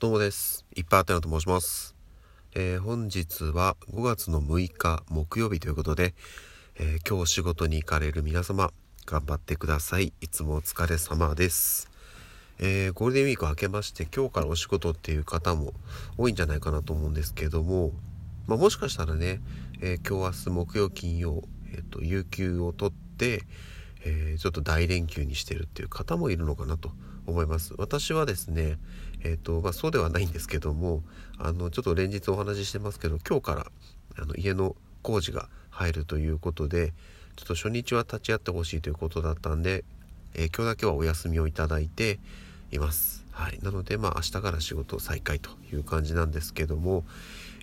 どうもです。いっぱいあたよと申します。えー本日は5月の6日木曜日ということで、えー今日仕事に行かれる皆様、頑張ってください。いつもお疲れ様です。えーゴールデンウィーク明けまして今日からお仕事っていう方も多いんじゃないかなと思うんですけども、まあ、もしかしたらね、えー今日明日木曜金曜、えっと有給を取って、えーちょっと大連休にしてるっていう方もいるのかなと思います私はですねえっ、とまあそうではないんですけどもあのちょっと連日お話ししてますけど今日からあの家の工事が入るということでちょっと初日は立ち会ってほしいということだったんで、えー今日だけはお休みをいただいています。はい。なのでまあ明日から仕事再開という感じなんですけども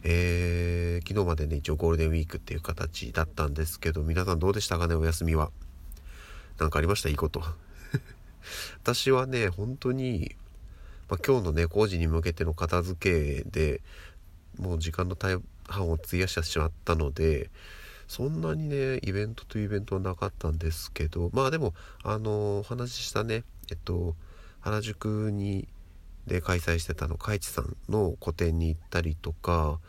えー昨日までね一応ゴールデンウィークっていう形だったんですけど皆さんどうでしたかねお休みは。何かありました？いいこと。私はね本当に、まあ、今日のね工事に向けての片付けでもう時間の大半を費やしてしまったのでそんなにねイベントというイベントはなかったんですけどまあでもあのお話ししたねえっと原宿にで開催してたの海地さんの個展に行ったりとか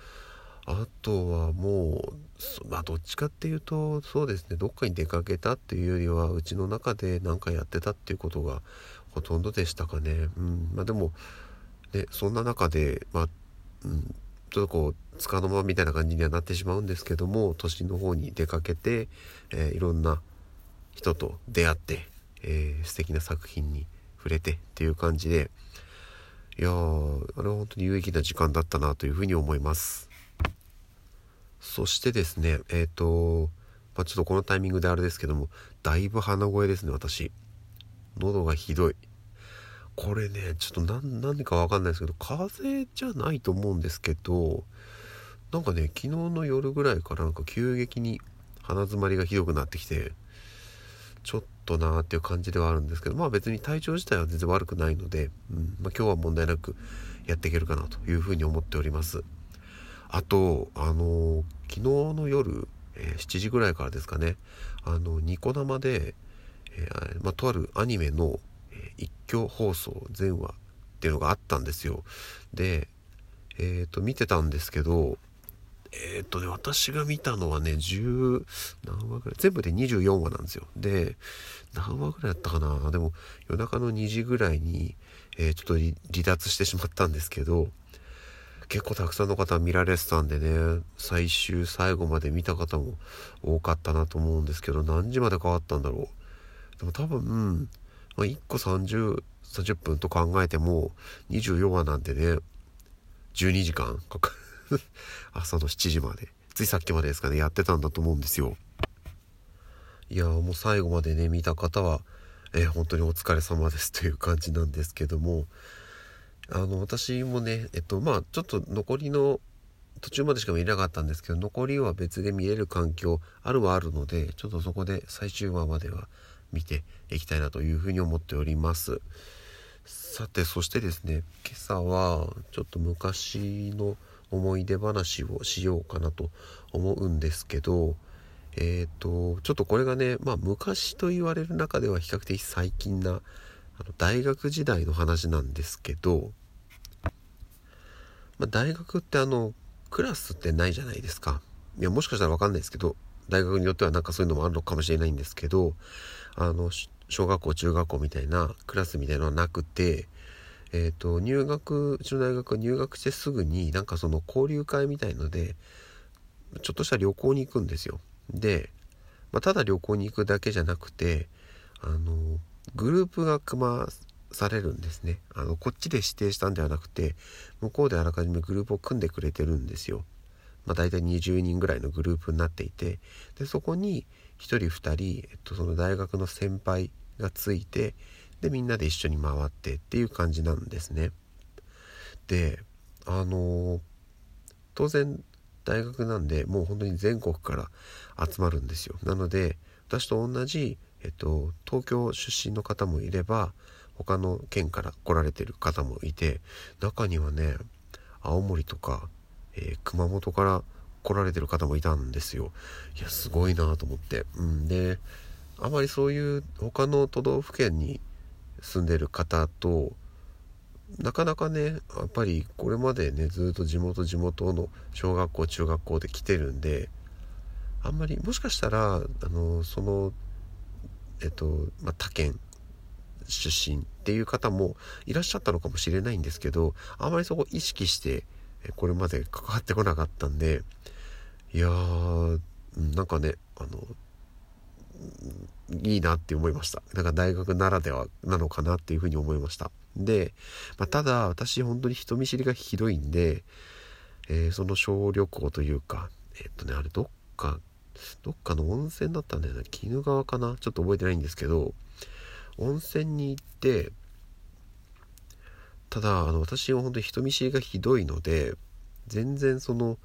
あとはもうまあどっちかっていうとそうですねどっかに出かけたっていうよりはうちの中で何かやってたっていうことがほとんどでしたかね。うん、まあでもねそんな中でまあ、うん、ちょっとこう束の間みたいな感じにはなってしまうんですけども都心の方に出かけて、えーいろんな人と出会って、えー素敵な作品に触れてっていう感じでいやあれは本当に有益な時間だったなというふうに思います。そしてですねえっ、と、まあ、ちょっとこのタイミングであれですけどもだいぶ鼻声ですね私喉がひどいこれねちょっと何何かわかんないですけど風邪じゃないと思うんですけどなんかね昨日の夜ぐらいからなんか急激に鼻詰まりがひどくなってきてちょっとなーっていう感じではあるんですけどまあ別に体調自体は全然悪くないので、うんまあ、今日は問題なくやっていけるかなというふうに思っております。あとあのー昨日の夜、えー7時ぐらいからですかねあのニコ生で、えーまあ、とあるアニメの、一挙放送全話っていうのがあったんですよ。でえっ、と見てたんですけどえっ、とね私が見たのはね10何話ぐらい全部で24話なんですよ。で何話ぐらいだったかな。でも夜中の2時ぐらいに、えーちょっと離脱してしまったんですけど結構たくさんの方見られてたんでね最終最後まで見た方も多かったなと思うんですけど何時まで変わったんだろう。でも多分、うん、1個3030分と考えても24話なんでね12時間かかる。朝の7時まで。ついさっきまでですかねやってたんだと思うんですよ。いやーもう最後までね見た方は、えー本当にお疲れ様です という感じなんですけども。あの私もねえっとまあちょっと残りの途中までしか見れなかったんですけど残りは別で見れる環境あるはあるのでちょっとそこで最終話までは見ていきたいなというふうに思っております。さてそしてですね今朝はちょっと昔の思い出話をしようかなと思うんですけどえっ、とちょっとこれがねまあ昔と言われる中では比較的最近なあの大学時代の話なんですけど、まあ、大学ってあのクラスってないじゃないですか。いやもしかしたら分かんないですけど大学によってはなんかそういうのもあるのかもしれないんですけどあの小学校中学校みたいなクラスみたいなのはなくてえっ、と入学うちの大学は入学してすぐになんかその交流会みたいのでちょっとした旅行に行くんですよ。で、まあ、ただ旅行に行くだけじゃなくてあのグループが組まされるんですね。あのこっちで指定したんではなくて向こうであらかじめグループを組んでくれてるんですよ。まあ、大体20人ぐらいのグループになっていてでそこに1人2人、えっと、その大学の先輩がついてでみんなで一緒に回ってっていう感じなんですね。であの当然大学なんでもう本当に全国から集まるんですよ。なので私と同じ、えっと、東京出身の方もいれば他の県から来られてる方もいて中にはね青森とかえー熊本から来られてる方もいたんですよ。いやすごいなと思って。うん、であまりそういう他の都道府県に住んでる方となかなかねやっぱりこれまでねずっと地元地元の小学校中学校で来てるんであんまりもしかしたらあのそのえっと、まあ、他県出身っていう方もいらっしゃったのかもしれないんですけどあまりそこ意識してこれまで関わってこなかったんでいやーなんかねあのいいなって思いました。なんか大学ならではなのかなっていうふうに思いました。で、まあ、ただ私本当に人見知りがひどいんで、えー、その小旅行というかえ、っとねあれどっかどっかの温泉だったんだよね。鬼怒川かな？ちょっと覚えてないんですけど温泉に行ってただあの私は本当に人見知りがひどいので全然その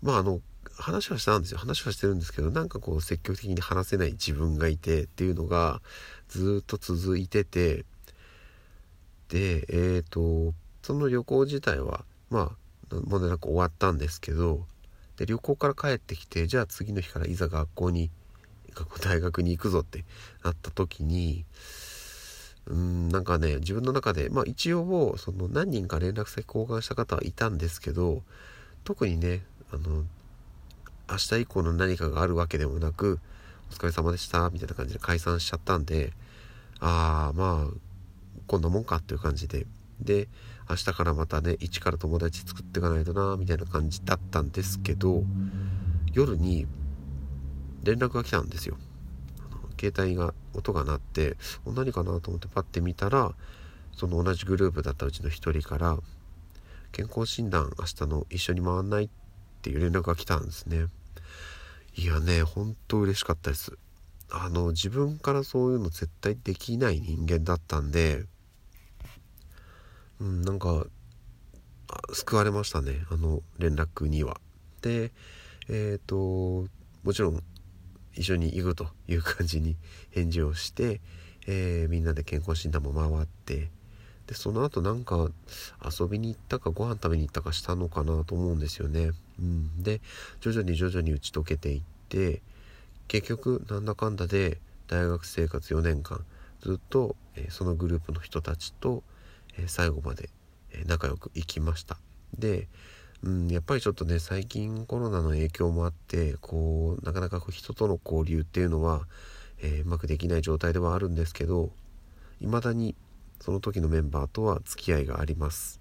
まああの話はしたんですよ。話はしてるんですけどなんかこう積極的に話せない自分がいてっていうのがずっと続いててでえっ、ー、とその旅行自体はまあ問題なく終わったんですけどで旅行から帰ってきてじゃあ次の日からいざ学校に大学に行くぞってなった時にうんなんかね自分の中でまあ一応その何人か連絡先交換した方はいたんですけど特にねあの明日以降の何かがあるわけでもなくお疲れ様でしたみたいな感じで解散しちゃったんでああまあこんなもんかっていう感じで。で明日からまたね一から友達作っていかないとなみたいな感じだったんですけど夜に連絡が来たんですよ。携帯が音が鳴って何かなと思ってパッて見たらその同じグループだったうちの一人から健康診断明日の一緒に回んないってていう連絡が来たんですね。いやねほんと嬉しかったです。あの自分からそういうの絶対できない人間だったんでうんなんか救われましたねあの連絡には。でえっ、ー、ともちろん一緒に行くという感じに返事をして、えー、みんなで健康診断も回ってでその後なんか遊びに行ったかご飯食べに行ったかしたのかなと思うんですよね。うん、で徐々に徐々に打ち解けていって結局なんだかんだで大学生活4年間ずっと、え、そのグループの人たちと、え、最後まで、え、仲良く行きました。でうん、やっぱりちょっとね最近コロナの影響もあってこうなかなかこう人との交流っていうのは、えー、うまくできない状態ではあるんですけど未だにその時のメンバーとは付き合いがあります。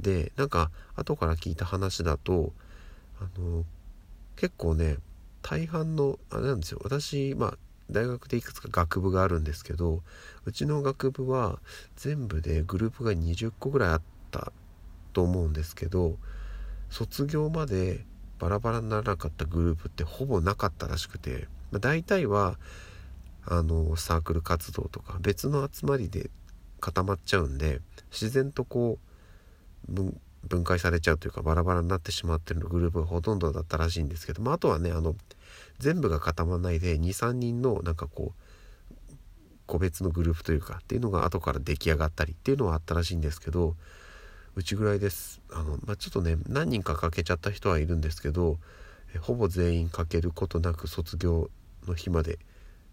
でなんか後から聞いた話だとあの結構ね大半のあれなんですよ。私まあ大学でいくつか学部があるんですけどうちの学部は全部でグループが20個ぐらいあったと思うんですけど卒業までバラバラにならなかったグループってほぼなかったらしくて、まあ、大体はあのサークル活動とか別の集まりで固まっちゃうんで自然とこう分解されちゃうというかバラバラになってしまってるグループがほとんどだったらしいんですけど、まあ、あとはねあの全部が固まらないで23人のなんかこう個別のグループというかっていうのが後から出来上がったりっていうのはあったらしいんですけどうちぐらいです。あの、まあ、ちょっとね何人か欠けちゃった人はいるんですけどほぼ全員欠けることなく卒業の日まで、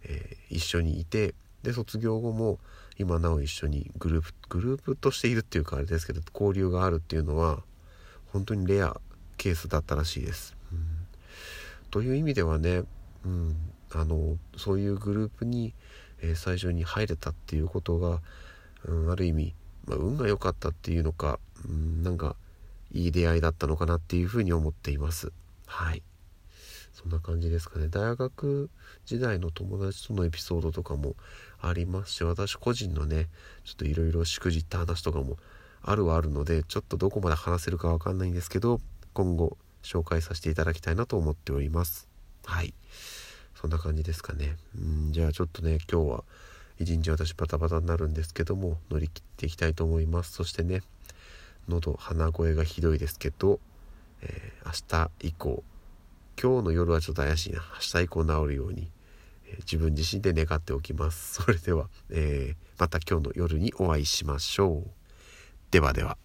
えー、一緒にいてで卒業後も今なお一緒にグループグループとしているっていうかあれですけど交流があるっていうのは本当にレアケースだったらしいです。うん、という意味ではね、うん、あのそういうグループに、えー、最初に入れたっていうことが、うん、ある意味まあ、運が良かったっていうのか、うん、なんかいい出会いだったのかなっていうふうに思っています。はい。そんな感じですかね。大学時代の友達とのエピソードとかもありますし私個人のねちょっといろいろしくじった話とかもあるはあるのでちょっとどこまで話せるかわかんないんですけど今後紹介させていただきたいなと思っております。はい。そんな感じですかね。うんじゃあちょっとね今日は一日私バタバタになるんですけども乗り切っていきたいと思います。そしてね喉鼻声がひどいですけど、えー、明日以降今日の夜はちょっと怪しいな。明日以降治るように、えー、自分自身で願っておきます。それでは、えー、また今日の夜にお会いしましょう。ではでは。